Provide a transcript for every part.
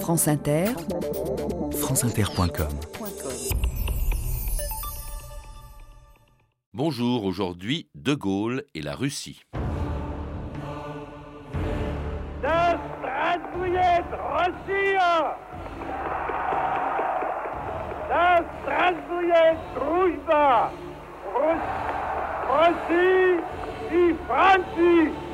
France Inter, Franceinter.com Bonjour, aujourd'hui De Gaulle et la Russie. Russie, Russie, Russie, Russie, Russie.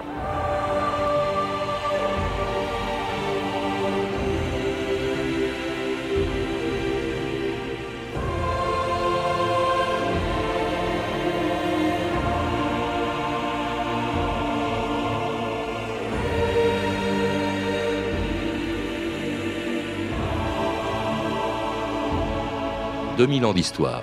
2000 ans d'histoire.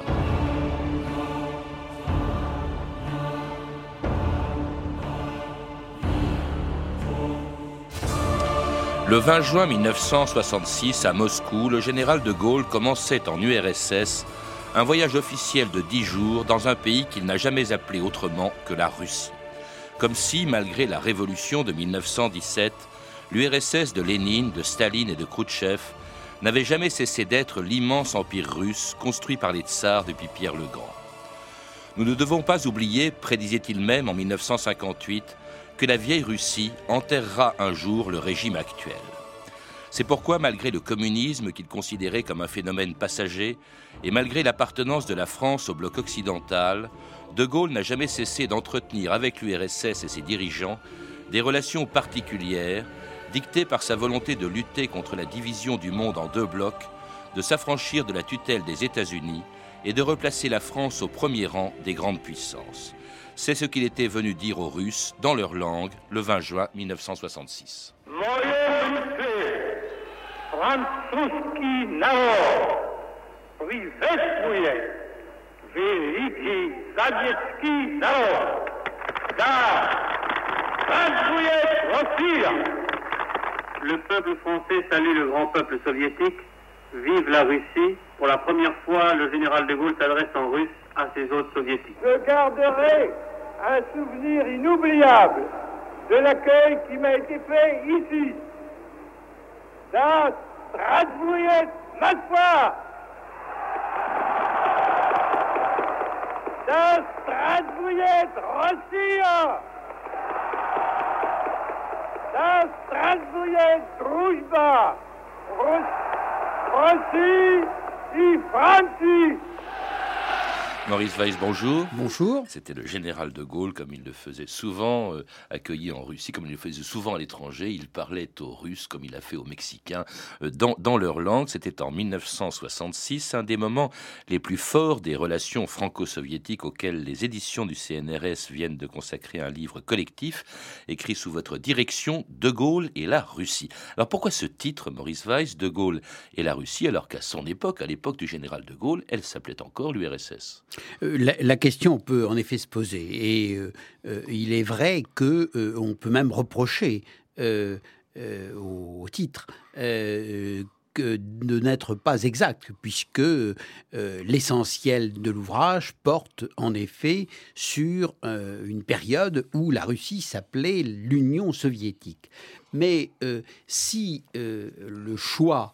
Le 20 juin 1966, à Moscou, le général de Gaulle commençait en URSS un voyage officiel de 10 jours dans un pays qu'il n'a jamais appelé autrement que la Russie. Comme si, malgré la révolution de 1917, l'URSS de Lénine, de Staline et de Khrouchtchev n'avait jamais cessé d'être l'immense empire russe construit par les tsars depuis Pierre le Grand. Nous ne devons pas oublier, prédisait-il même en 1958, que la vieille Russie enterrera un jour le régime actuel. C'est pourquoi, malgré le communisme qu'il considérait comme un phénomène passager, et malgré l'appartenance de la France au bloc occidental, De Gaulle n'a jamais cessé d'entretenir avec l'URSS et ses dirigeants des relations particulières, dictées par sa volonté de lutter contre la division du monde en deux blocs, de s'affranchir de la tutelle des États-Unis et de replacer la France au premier rang des grandes puissances. C'est ce qu'il était venu dire aux Russes dans leur langue le 20 juin 1966. Moje Rusy, francuski narod приветствует великий советский народ. Да, здравствует Россия! Le peuple français salue le grand peuple soviétique. Vive la Russie. Pour la première fois, le général de Gaulle s'adresse en russe à ses hôtes soviétiques. Je garderai un souvenir inoubliable de l'accueil qui m'a été fait ici. Da Strasbourg, Moskva. Da Strasbourg, Russia. Teraz transuje drużba Rosji i Francji. Maurice Weiss, bonjour. Bonjour. C'était le général de Gaulle, comme il le faisait souvent, euh, accueilli en Russie, comme il le faisait souvent à l'étranger. Il parlait aux Russes, comme il a fait aux Mexicains, euh, dans, dans leur langue. C'était en 1966, un des moments les plus forts des relations franco-soviétiques auxquelles les éditions du CNRS viennent de consacrer un livre collectif, écrit sous votre direction, De Gaulle et la Russie. Alors pourquoi ce titre, Maurice Weiss, De Gaulle et la Russie, alors qu'à son époque, à l'époque du général de Gaulle, elle s'appelait encore l'URSS La, la question peut en effet se poser. Et euh, euh, il est vrai que euh, on peut même reprocher euh, euh, au, titre euh, de n'être pas exact, puisque euh, l'essentiel de l'ouvrage porte en effet sur euh, une période où la Russie s'appelait l'Union soviétique. Mais euh, si le choix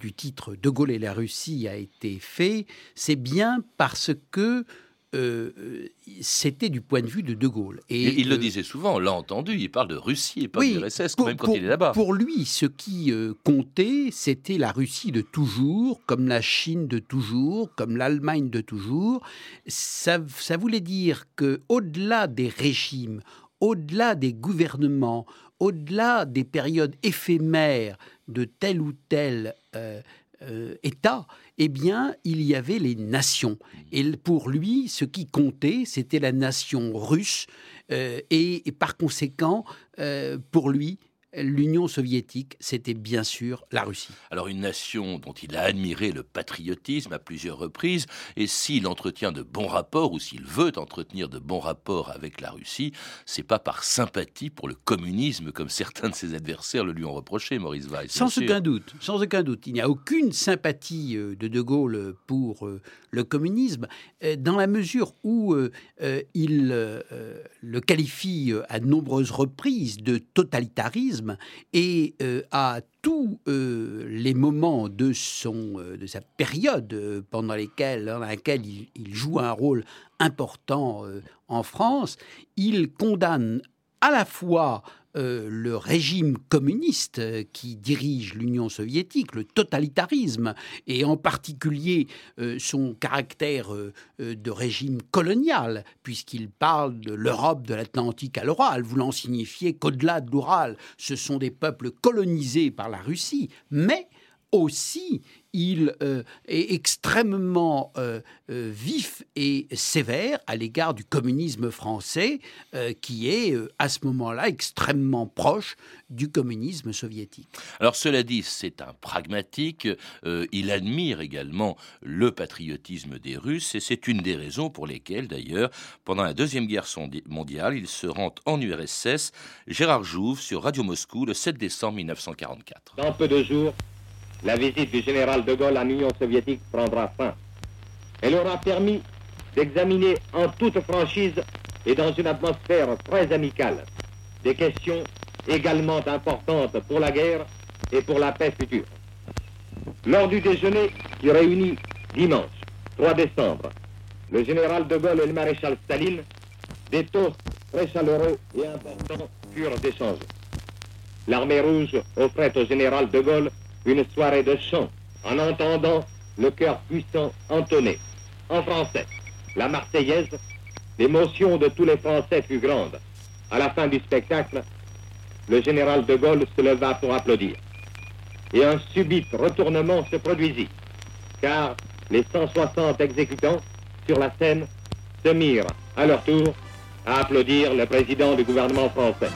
du titre De Gaulle et la Russie a été fait, c'est bien parce que euh, c'était du point de vue de De Gaulle. Et il le disait souvent, on l'a entendu, il parle de Russie et pas oui, d'URSS, pour- même quand pour- il est là-bas. Pour lui, ce qui euh, comptait, c'était la Russie de toujours, comme la Chine de toujours, comme l'Allemagne de toujours. Ça, ça voulait dire que au-delà des régimes, au-delà des gouvernements, au-delà des périodes éphémères de tel ou tel euh, État, eh bien, il y avait les nations. Et pour lui, ce qui comptait, c'était la nation russe. euh, et, par conséquent, euh, pour lui, l'Union soviétique, c'était bien sûr la Russie. Alors une nation dont il a admiré le patriotisme à plusieurs reprises, et s'il entretient de bons rapports, ou s'il veut entretenir de bons rapports avec la Russie, c'est pas par sympathie pour le communisme comme certains de ses adversaires le lui ont reproché, Maurice Weiss. Sans aucun doute, sans aucun doute. Il n'y a aucune sympathie euh, de De Gaulle pour euh, le communisme, euh, dans la mesure où il le qualifie à de nombreuses reprises de totalitarisme. Et à tous les moments de, de sa période pendant, lesquels, dans laquelle il, joue un rôle important en France, il condamne à la fois euh, le régime communiste euh, qui dirige l'Union soviétique, le totalitarisme, et en particulier euh, son caractère de régime colonial, puisqu'il parle de l'Europe de l'Atlantique à l'Oral, voulant signifier qu'au-delà de l'Oural, ce sont des peuples colonisés par la Russie, mais aussi il euh, est extrêmement euh, euh, vif et sévère à l'égard du communisme français, qui est à ce moment-là extrêmement proche du communisme soviétique. Alors cela dit, c'est un pragmatique, il admire également le patriotisme des Russes, et c'est une des raisons pour lesquelles, d'ailleurs, pendant la Deuxième Guerre mondiale, il se rend en URSS, Gérard Jouve, sur Radio Moscou, le 7 décembre 1944. Dans peu de jours, la visite du général de Gaulle en Union soviétique prendra fin. Elle aura permis d'examiner en toute franchise et dans une atmosphère très amicale des questions également importantes pour la guerre et pour la paix future. Lors du déjeuner qui réunit dimanche 3 décembre le général de Gaulle et le maréchal Staline, des toasts très chaleureux et importants furent échangés. L'armée rouge offrait au général de Gaulle une soirée de chant en entendant le cœur puissant entonner. En français, la Marseillaise, l'émotion de tous les Français fut grande. À la fin du spectacle, le général de Gaulle se leva pour applaudir. Et un subit retournement se produisit, car les 160 exécutants sur la scène se mirent à leur tour à applaudir le président du gouvernement français.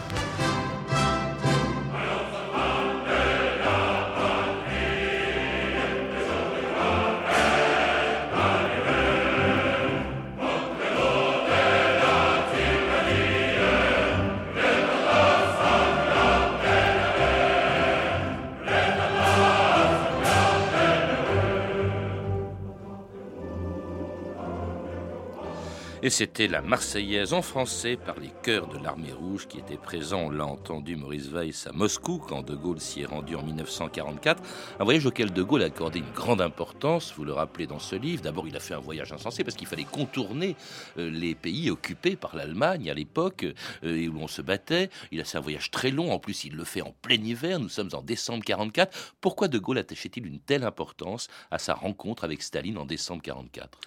Et c'était la Marseillaise en français par les chœurs de l'armée rouge qui étaient présents, l'a entendu Maurice Weiss à Moscou quand De Gaulle s'y est rendu en 1944. Un voyage auquel De Gaulle a accordé une grande importance, vous le rappelez dans ce livre. D'abord, il a fait un voyage insensé parce qu'il fallait contourner euh, les pays occupés par l'Allemagne à l'époque euh, et où on se battait. Il a fait un voyage très long, en plus il le fait en plein hiver, nous sommes en décembre 44. Pourquoi De Gaulle attachait-il une telle importance à sa rencontre avec Staline en décembre 44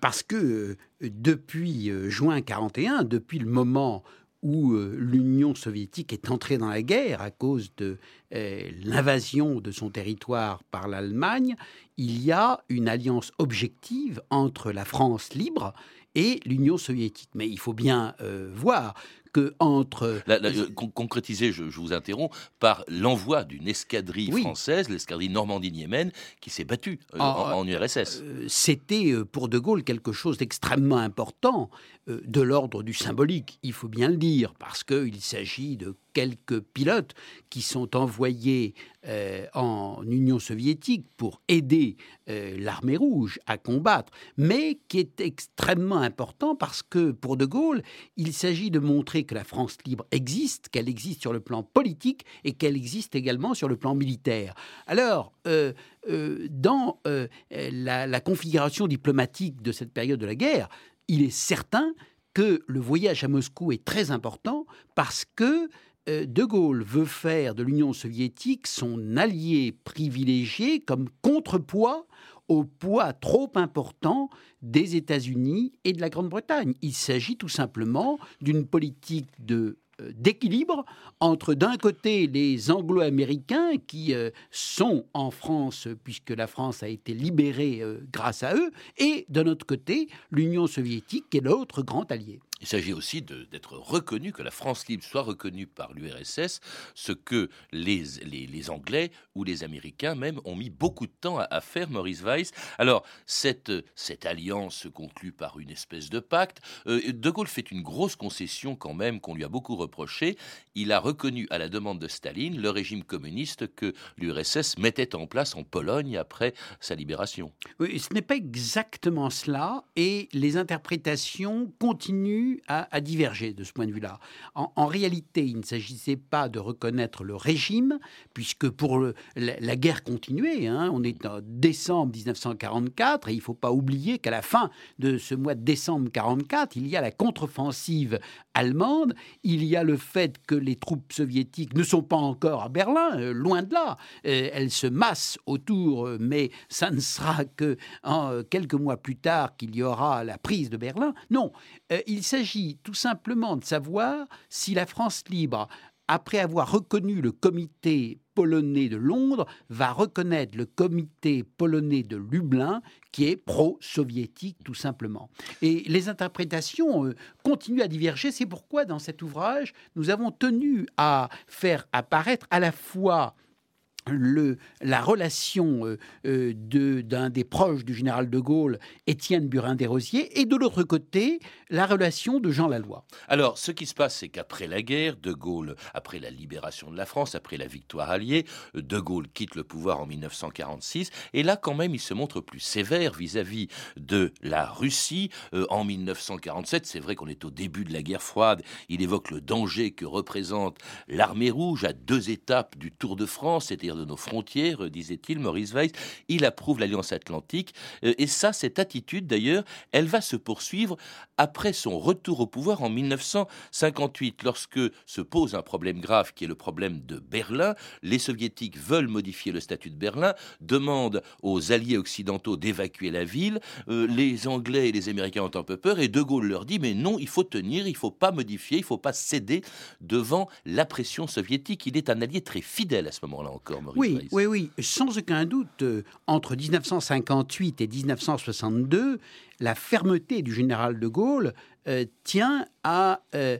parce que euh, depuis euh, juin 41, depuis le moment où euh, l'Union soviétique est entrée dans la guerre à cause de l'invasion de son territoire par l'Allemagne, il y a une alliance objective entre la France libre et l'Union soviétique. Mais il faut bien voir que entre... concrétiser, je, vous interromps, par l'envoi d'une escadrille française, l'escadrille Normandie-Niemen, qui s'est battue euh, ah, en, URSS. Euh, c'était euh, pour De Gaulle quelque chose d'extrêmement important, de l'ordre du symbolique, il faut bien le dire, parce qu'il s'agit de quelques pilotes qui sont envoyés euh, en Union soviétique pour aider euh, l'armée rouge à combattre, mais qui est extrêmement important parce que pour De Gaulle, il s'agit de montrer que la France libre existe, qu'elle existe sur le plan politique et qu'elle existe également sur le plan militaire. Alors, euh, dans la, configuration diplomatique de cette période de la guerre, il est certain que le voyage à Moscou est très important parce que de Gaulle veut faire de l'Union soviétique son allié privilégié comme contrepoids au poids trop important des États-Unis et de la Grande-Bretagne. Il s'agit tout simplement d'une politique de euh, d'équilibre entre d'un côté les anglo-américains qui euh, sont en France puisque la France a été libérée grâce à eux et d'un autre côté l'Union soviétique qui est l'autre grand allié. Il s'agit aussi d'être reconnu, que la France libre soit reconnue par l'URSS, ce que les, Anglais ou les Américains même ont mis beaucoup de temps à, faire, Maurice Weiss. Alors, cette, cette alliance se conclut par une espèce de pacte. Euh, de Gaulle fait une grosse concession quand même qu'on lui a beaucoup reproché. Il a reconnu à la demande de Staline le régime communiste que l'URSS mettait en place en Pologne après sa libération. Oui, ce n'est pas exactement cela et les interprétations continuent à, diverger de ce point de vue-là. En, réalité, il ne s'agissait pas de reconnaître le régime, puisque pour la, guerre continuait, hein, on est en décembre 1944, et il ne faut pas oublier qu'à la fin de ce mois de décembre 1944, il y a la contre-offensive allemande, il y a le fait que les troupes soviétiques ne sont pas encore à Berlin, euh, loin de là, euh, elles se massent autour, euh, mais ça ne sera que quelques mois plus tard qu'il y aura la prise de Berlin. Non, il s'agit tout simplement de savoir si la France libre après avoir reconnu le comité polonais de Londres, va reconnaître le comité polonais de Lublin, qui est pro-soviétique tout simplement. Et les interprétations euh, continuent à diverger. C'est pourquoi dans cet ouvrage, nous avons tenu à faire apparaître à la fois le, la relation euh, euh, d'un des proches du général de Gaulle, Étienne Burin-Desrosiers, et de l'autre côté, la relation de Jean Laloy. Alors, ce qui se passe, c'est qu'après la guerre, de Gaulle, après la libération de la France, après la victoire alliée, de Gaulle quitte le pouvoir en 1946, et là, quand même, il se montre plus sévère vis-à-vis de la Russie. Euh, en 1947, c'est vrai qu'on est au début de la guerre froide, il évoque le danger que représente l'armée rouge à deux étapes du Tour de France, c'est-à-dire de nos frontières, euh, disait-il, Maurice Weiss. Il approuve l'Alliance Atlantique. Euh, et ça, cette attitude, d'ailleurs, elle va se poursuivre après son retour au pouvoir en 1958, lorsque se pose un problème grave qui est le problème de Berlin. Les soviétiques veulent modifier le statut de Berlin, demandent aux alliés occidentaux d'évacuer la ville. Euh, les Anglais et les Américains ont un peu peur et De Gaulle leur dit mais non, il faut tenir, il faut pas modifier, il faut pas céder devant la pression soviétique. Il est un allié très fidèle à ce moment-là encore oui, oui, oui, sans aucun doute, euh, entre 1958 et 1962, la fermeté du général de Gaulle euh, tient à euh,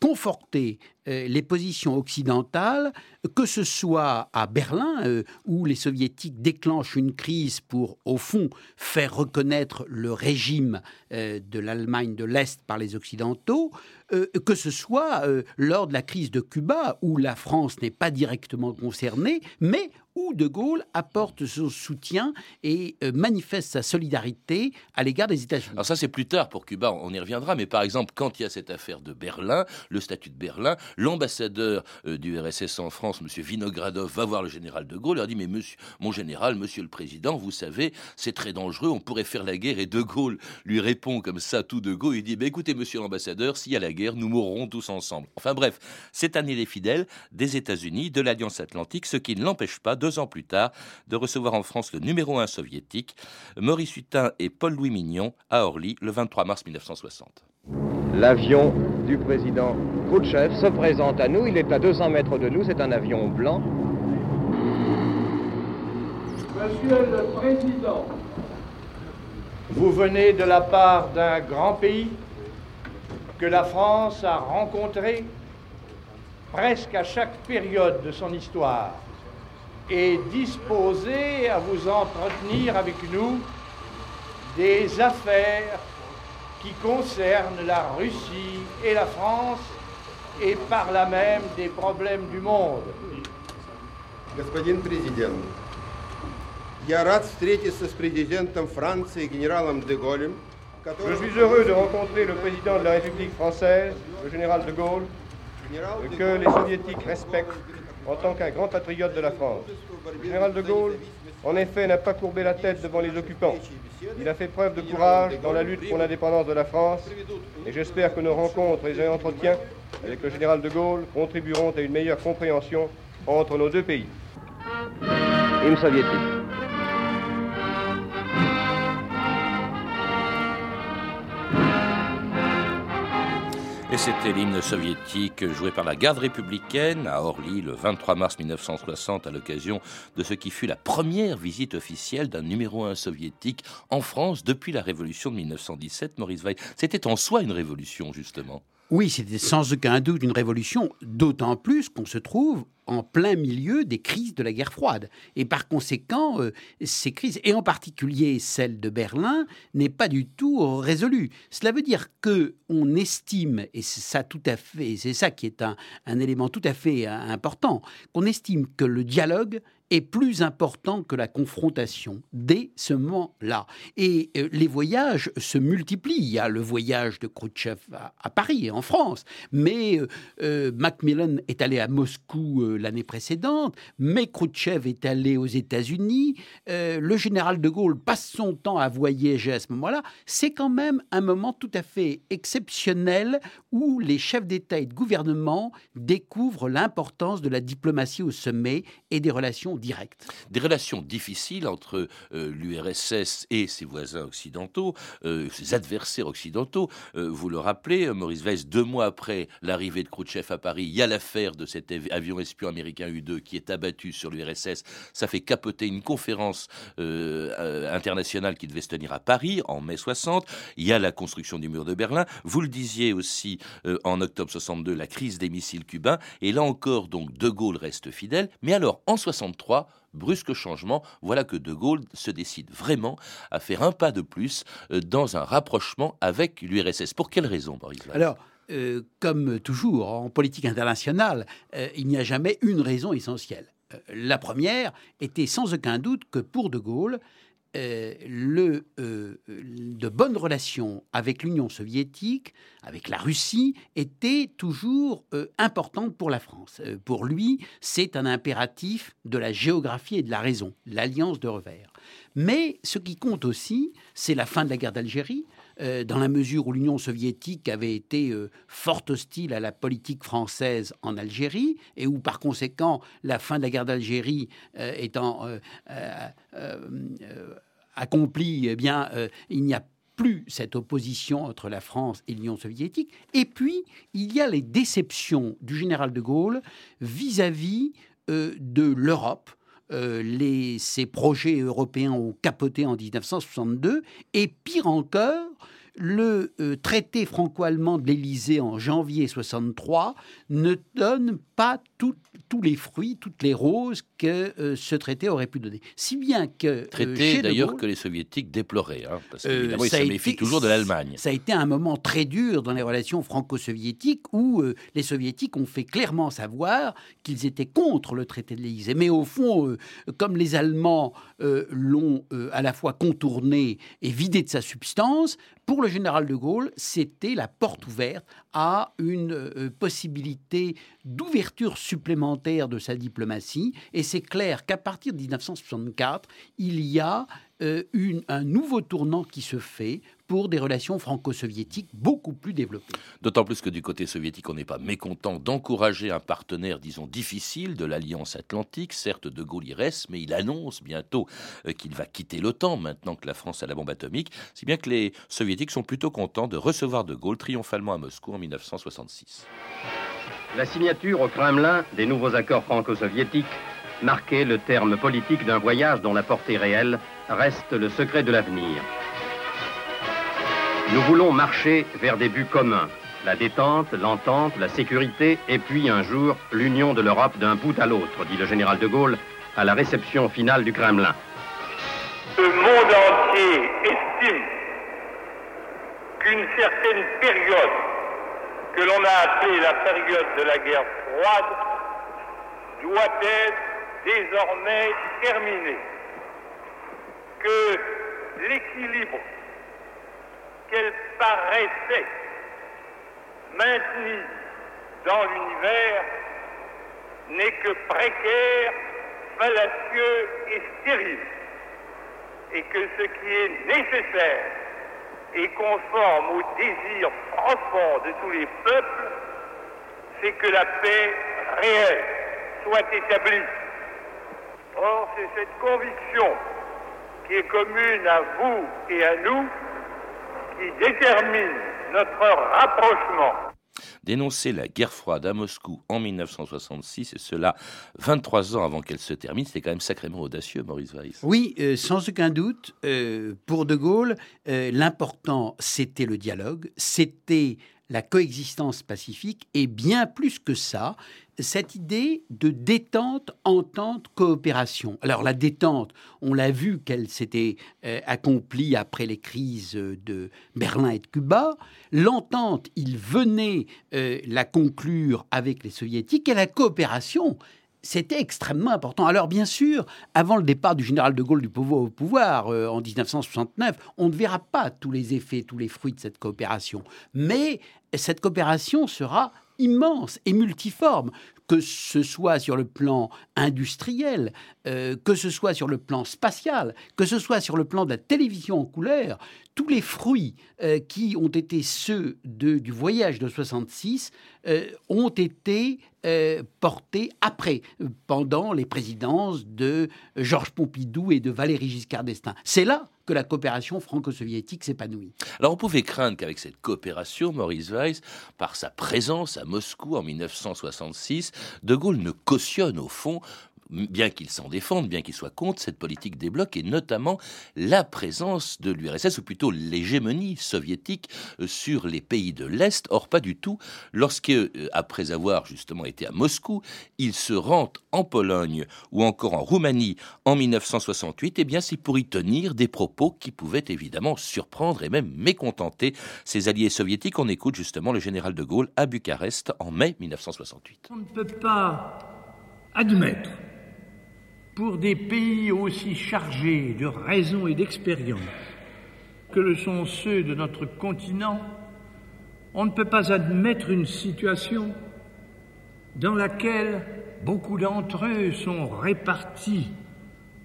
conforter les positions occidentales, que ce soit à Berlin, où les soviétiques déclenchent une crise pour, au fond, faire reconnaître le régime de l'Allemagne de l'Est par les Occidentaux, euh, que ce soit euh, lors de la crise de Cuba, où la France n'est pas directement concernée, mais où De Gaulle apporte son soutien et euh, manifeste sa solidarité à l'égard des États-Unis. Alors ça, c'est plus tard pour Cuba, on y reviendra, mais par exemple, quand il y a cette affaire de Berlin, le statut de Berlin, l'ambassadeur du RSS en France, M. Vinogradov, va voir le général De Gaulle, leur dit, mais monsieur, mon général, monsieur le président, vous savez, c'est très dangereux, on pourrait faire la guerre, et De Gaulle lui répond comme ça, tout De Gaulle, il dit, bah, écoutez, monsieur l'ambassadeur, s'il y a la guerre, nous mourrons tous ensemble. Enfin bref, cette année les fidèles des États-Unis, de l'Alliance Atlantique, ce qui ne l'empêche pas, deux ans plus tard, de recevoir en France le numéro un soviétique, Maurice Hutin et Paul-Louis Mignon, à Orly, le 23 mars 1960. L'avion du président Khrouchtchev se présente à nous. Il est à 200 mètres de nous. C'est un avion blanc. Monsieur le Président, vous venez de la part d'un grand pays que la France a rencontré presque à chaque période de son histoire et disposé à vous entretenir avec nous des affaires qui concernent la Russie et la France et par là même des problèmes du monde. Господин президент, я рад встретиться с президентом Франции генералом де Голлем je suis heureux de rencontrer le président de la République française, le général de Gaulle, que les soviétiques respectent en tant qu'un grand patriote de la France. Le général de Gaulle, en effet, n'a pas courbé la tête devant les occupants. Il a fait preuve de courage dans la lutte pour l'indépendance de la France et j'espère que nos rencontres et entretiens avec le général de Gaulle contribueront à une meilleure compréhension entre nos deux pays. Soviétique. Et c'était l'hymne soviétique joué par la garde républicaine à Orly le 23 mars 1960 à l'occasion de ce qui fut la première visite officielle d'un numéro 1 soviétique en France depuis la révolution de 1917, Maurice Weill. C'était en soi une révolution, justement. Oui, c'était sans aucun doute une révolution, d'autant plus qu'on se trouve en plein milieu des crises de la guerre froide. Et par conséquent, euh, ces crises, et en particulier celle de Berlin, n'est pas du tout résolue. Cela veut dire que on estime, et c'est ça tout à fait, c'est ça qui est un, un élément tout à fait euh, important, qu'on estime que le dialogue est plus important que la confrontation dès ce moment-là. Et euh, les voyages se multiplient. Il y a le voyage de Khrouchtchev à, Paris et en France, mais euh, euh, Macmillan est allé à Moscou l'année précédente, mais Khrouchtchev est allé aux États-Unis. le général de Gaulle passe son temps à voyager à ce moment-là. C'est quand même un moment tout à fait exceptionnel où les chefs d'État et de gouvernement découvrent l'importance de la diplomatie au sommet et des relations Des relations difficiles entre euh, l'URSS et ses voisins occidentaux, euh, ses adversaires occidentaux. Euh, vous le rappelez, Maurice Weiss, deux mois après l'arrivée de Khrouchtchev à Paris, il y a l'affaire de cet avion espion américain U-2 qui est abattu sur l'URSS. Ça fait capoter une conférence internationale qui devait se tenir à Paris en mai 60. Il y a la construction du mur de Berlin. Vous le disiez aussi en octobre 62, la crise des missiles cubains. Et là encore, donc, De Gaulle reste fidèle. Mais alors, en 63, brusque changement, voilà que De Gaulle se décide vraiment à faire un pas de plus euh, dans un rapprochement avec l'URSS. Pour quelle raison, Boris Alors, euh, comme toujours en politique internationale, euh, il n'y a jamais une raison essentielle. la première était sans aucun doute que pour De Gaulle, euh, le, euh, de bonnes relations avec l'Union soviétique, avec la Russie, étaient toujours euh, importantes pour la France. pour lui, c'est un impératif de la géographie et de la raison, l'alliance de revers. Mais ce qui compte aussi, c'est la fin de la guerre d'Algérie, euh, dans la mesure où l'Union soviétique avait été euh, fort hostile à la politique française en Algérie, et où par conséquent la fin de la guerre d'Algérie euh, étant accomplie, eh bien, il n'y a plus cette opposition entre la France et l'Union soviétique. Et puis, il y a les déceptions du général de Gaulle vis-à-vis de l'Europe, les, ces projets européens ont capoté en 1962, et pire encore, le euh, traité franco-allemand de l'Élysée en janvier 63 ne donne pas tous les fruits, toutes les roses que euh, ce traité aurait pu donner. Si bien que... Euh, traité d'ailleurs que les soviétiques déploraient, hein, parce qu'évidemment ils se méfient toujours de l'Allemagne. Ça a été un moment très dur dans les relations franco-soviétiques où les soviétiques ont fait clairement savoir qu'ils étaient contre le traité de l'Élysée. Mais au fond, comme les Allemands l'ont à la fois contourné et vidé de sa substance, pour le général de Gaulle, c'était la porte ouverte à une euh, possibilité d'ouverture supplémentaire de sa diplomatie. Et c'est clair qu'à partir de 1964, il y a euh, un nouveau tournant qui se fait pour des relations franco-soviétiques beaucoup plus développées. D'autant plus que du côté soviétique, on n'est pas mécontent d'encourager un partenaire, disons, difficile de l'Alliance Atlantique. Certes, De Gaulle y reste, mais il annonce bientôt euh, qu'il va quitter l'OTAN maintenant que la France a la bombe atomique, si bien que les soviétiques sont plutôt contents de recevoir De Gaulle triomphalement à Moscou en 1966. La signature au Kremlin des nouveaux accords franco-soviétiques marquait le terme politique d'un voyage dont la portée réelle reste le secret de l'avenir. Nous voulons marcher vers des buts communs, la détente, l'entente, la sécurité, et puis un jour l'union de l'Europe d'un bout à l'autre, dit le général de Gaulle à la réception finale du Kremlin. Le monde entier estime qu'une certaine période que l'on a appelée la période de la guerre froide doit être désormais terminée. Que l'équilibre qu'elle paraissait maintenue dans l'univers n'est que précaire, fallacieux et stérile, et que ce qui est nécessaire et conforme au désir profond de tous les peuples, c'est que la paix réelle soit établie. Or, c'est cette conviction qui est commune à vous et à nous qui détermine notre rapprochement. Dénoncer la guerre froide à Moscou en 1966, et cela 23 ans avant qu'elle se termine, c'était quand même sacrément audacieux, Maurice Weiss. Oui, euh, sans aucun doute. Euh, pour De Gaulle, euh, l'important, c'était le dialogue, c'était la coexistence pacifique, et bien plus que ça, cette idée de détente, entente, coopération. Alors la détente, on l'a vu qu'elle s'était euh, accomplie après les crises de Berlin et de Cuba. L'entente, il venait euh, la conclure avec les soviétiques et la coopération, c'était extrêmement important. Alors bien sûr, avant le départ du général de Gaulle du pouvoir au pouvoir en 1969, on ne verra pas tous les effets, tous les fruits de cette coopération. Mais cette coopération sera immense et multiforme, que ce soit sur le plan industriel, euh, que ce soit sur le plan spatial, que ce soit sur le plan de la télévision en couleur, tous les fruits euh, qui ont été ceux du voyage de 66 euh, ont été portés après, pendant les présidences de Georges Pompidou et de Valéry Giscard d'Estaing. C'est là que la coopération franco-soviétique s'épanouit. Alors on pouvait craindre qu'avec cette coopération, Maurice Weiss, par sa présence à Moscou en 1966, De Gaulle ne cautionne au fond bien qu'il s'en défende, bien qu'il soit contre cette politique des blocs, et notamment la présence de l'URSS, ou plutôt l'hégémonie soviétique euh, sur les pays de l'Est. Or, pas du tout. Lorsque, euh, après avoir justement été à Moscou, il se rend en Pologne ou encore en Roumanie en 1968, eh bien, c'est pour y tenir des propos qui pouvaient évidemment surprendre et même mécontenter ses alliés soviétiques. On écoute justement le général de Gaulle à Bucarest en mai 1968. On ne peut pas admettre pour des pays aussi chargés de raison et d'expérience que le sont ceux de notre continent, on ne peut pas admettre une situation dans laquelle beaucoup d'entre eux sont répartis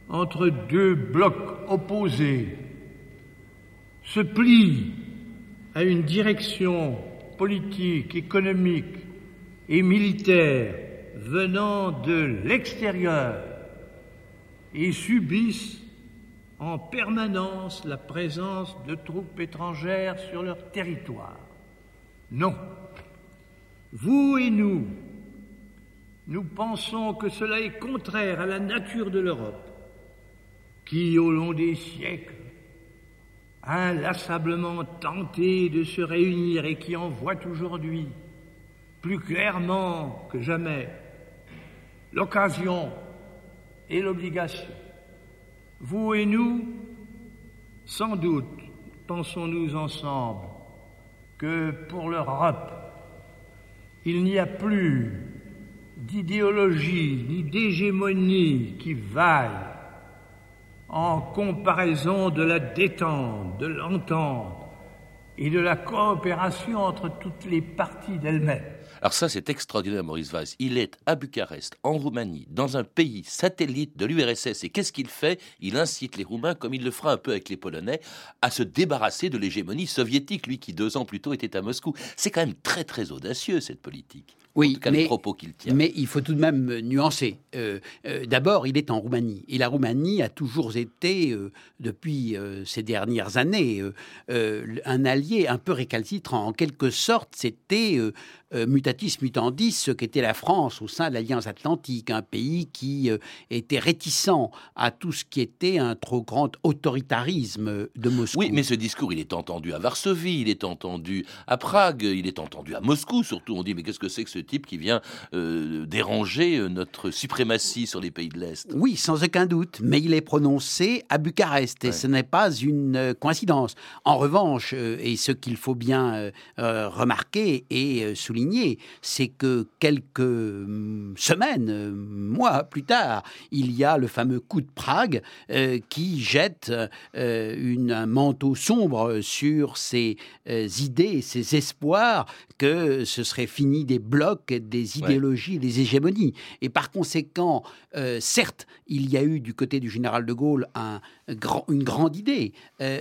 entre deux blocs opposés, se plient à une direction politique, économique et militaire venant de l'extérieur et subissent en permanence la présence de troupes étrangères sur leur territoire. Non. Vous et nous, nous pensons que cela est contraire à la nature de l'Europe, qui, au long des siècles, a inlassablement tenté de se réunir et qui en voit aujourd'hui, plus clairement que jamais, l'occasion et l'obligation. Vous et nous, sans doute, pensons-nous ensemble que pour l'Europe, il n'y a plus d'idéologie ni d'hégémonie qui vaille en comparaison de la détente, de l'entente et de la coopération entre toutes les parties d'elles-mêmes. Alors ça, c'est extraordinaire, Maurice Weiss. Il est à Bucarest, en Roumanie, dans un pays satellite de l'URSS. Et qu'est-ce qu'il fait? Il incite les Roumains, comme il le fera un peu avec les Polonais, à se débarrasser de l'hégémonie soviétique, lui qui deux ans plus tôt était à Moscou. C'est quand même très très audacieux, cette politique. Oui, mais, propos qu'il tient. mais il faut tout de même nuancer. Euh, euh, d'abord, il est en Roumanie. Et la Roumanie a toujours été, euh, depuis ces dernières années, un allié un peu récalcitrant. En quelque sorte, c'était euh, mutatis mutandis ce qu'était la France au sein de l'Alliance Atlantique, un pays qui euh, était réticent à tout ce qui était un trop grand autoritarisme de Moscou. Oui, mais ce discours, il est entendu à Varsovie, il est entendu à Prague, il est entendu à Moscou surtout. On dit, mais qu'est-ce que c'est que ce type qui vient euh, déranger notre suprématie sur les pays de l'Est Oui, sans aucun doute, mais il est prononcé à Bucarest et ce n'est pas une coïncidence. En revanche, et ce qu'il faut bien remarquer et souligner, c'est que quelques hum, semaines, euh, mois plus tard, il y a le fameux coup de Prague euh, qui jette euh, une, un manteau sombre sur ces idées, ces espoirs que ce serait fini des blocs, des idéologies, des hégémonies. Et par conséquent, certes, il y a eu du côté du général de Gaulle un, une grande idée,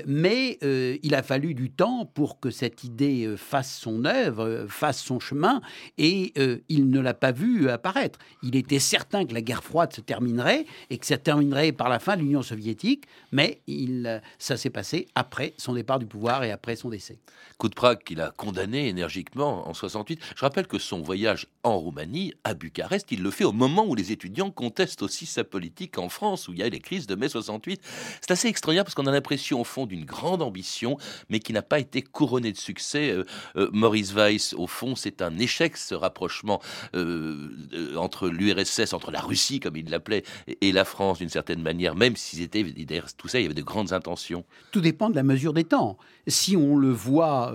mais il a fallu du temps pour que cette idée fasse son œuvre, fasse son chemin et euh, il ne l'a pas vu apparaître. Il était certain que la guerre froide se terminerait et que ça terminerait par la fin de l'Union soviétique, mais ça s'est passé après son départ du pouvoir et après son décès. Coup de Prague qu'il a condamné énergiquement en 68. Je rappelle que son voyage en Roumanie, à Bucarest, il le fait au moment où les étudiants contestent aussi sa politique en France, où il y a les crises de mai 68. C'est assez extraordinaire parce qu'on a l'impression au fond d'une grande ambition, mais qui n'a pas été couronnée de succès. Euh, euh, Maurice Weiss, au fond, c'est un échec, ce rapprochement euh, entre l'URSS, entre la Russie, comme il l'appelait, et la France, d'une certaine manière, même s'ils étaient, derrière tout ça, il y avait de grandes intentions. Tout dépend de la mesure des temps. Si on le voit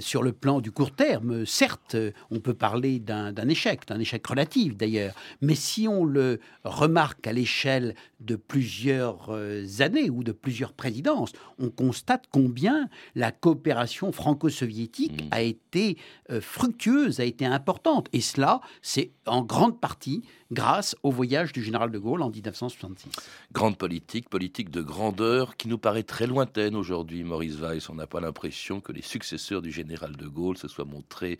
sur le plan du court terme, certes, on peut parler d'un échec, d'un échec relatif d'ailleurs. Mais si on le remarque à l'échelle de plusieurs euh, années ou de plusieurs présidences, on constate combien la coopération franco-soviétique mmh. a été euh, fructueuse, a été importante. Et cela, c'est en grande partie grâce au voyage du général de Gaulle en 1966. Grande politique, politique de grandeur qui nous paraît très lointaine aujourd'hui, Maurice Weiss. On n'a pas l'impression que les successeurs du général de Gaulle se soient montrés,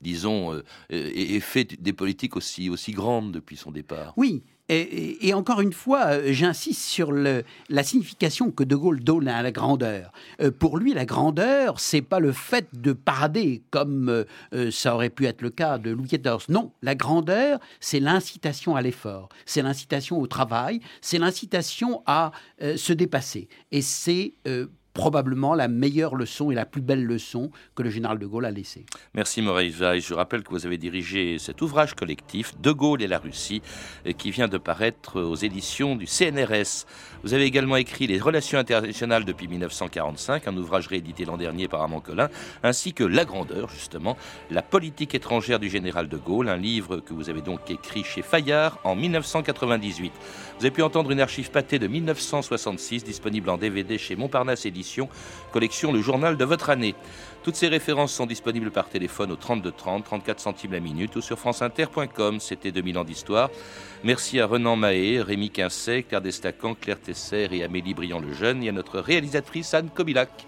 disons, euh, et, fait des politiques aussi, aussi grandes depuis son départ. Oui, et, encore une fois, euh, j'insiste sur la signification que De Gaulle donne à la grandeur. Euh, pour lui, la grandeur, c'est pas le fait de parader comme euh, ça aurait pu être le cas de Louis XIV. Non, la grandeur, c'est l'incitation à l'effort, c'est l'incitation au travail, c'est l'incitation à se dépasser. Et c'est probablement la meilleure leçon et la plus belle leçon que le général de Gaulle a laissée. Merci Maurice Weiss. Je rappelle que vous avez dirigé cet ouvrage collectif De Gaulle et la Russie qui vient de paraître aux éditions du CNRS. Vous avez également écrit Les relations internationales depuis 1945, un ouvrage réédité l'an dernier par Armand Collin, ainsi que La grandeur, justement, la politique étrangère du général de Gaulle, un livre que vous avez donc écrit chez Fayard en 1998. Vous avez pu entendre une archive pâtée de 1966 disponible en DVD chez Montparnasse Collection Le Journal de votre année. Toutes ces références sont disponibles par téléphone au 32 30, 34 centimes la minute ou sur franceinter.com. C'était 2000 ans d'histoire. Merci à Renan Mahé, Rémi Quincet, Claire Destacan, Claire Tesser et Amélie Briand le Jeune et à notre réalisatrice Anne Kobilac.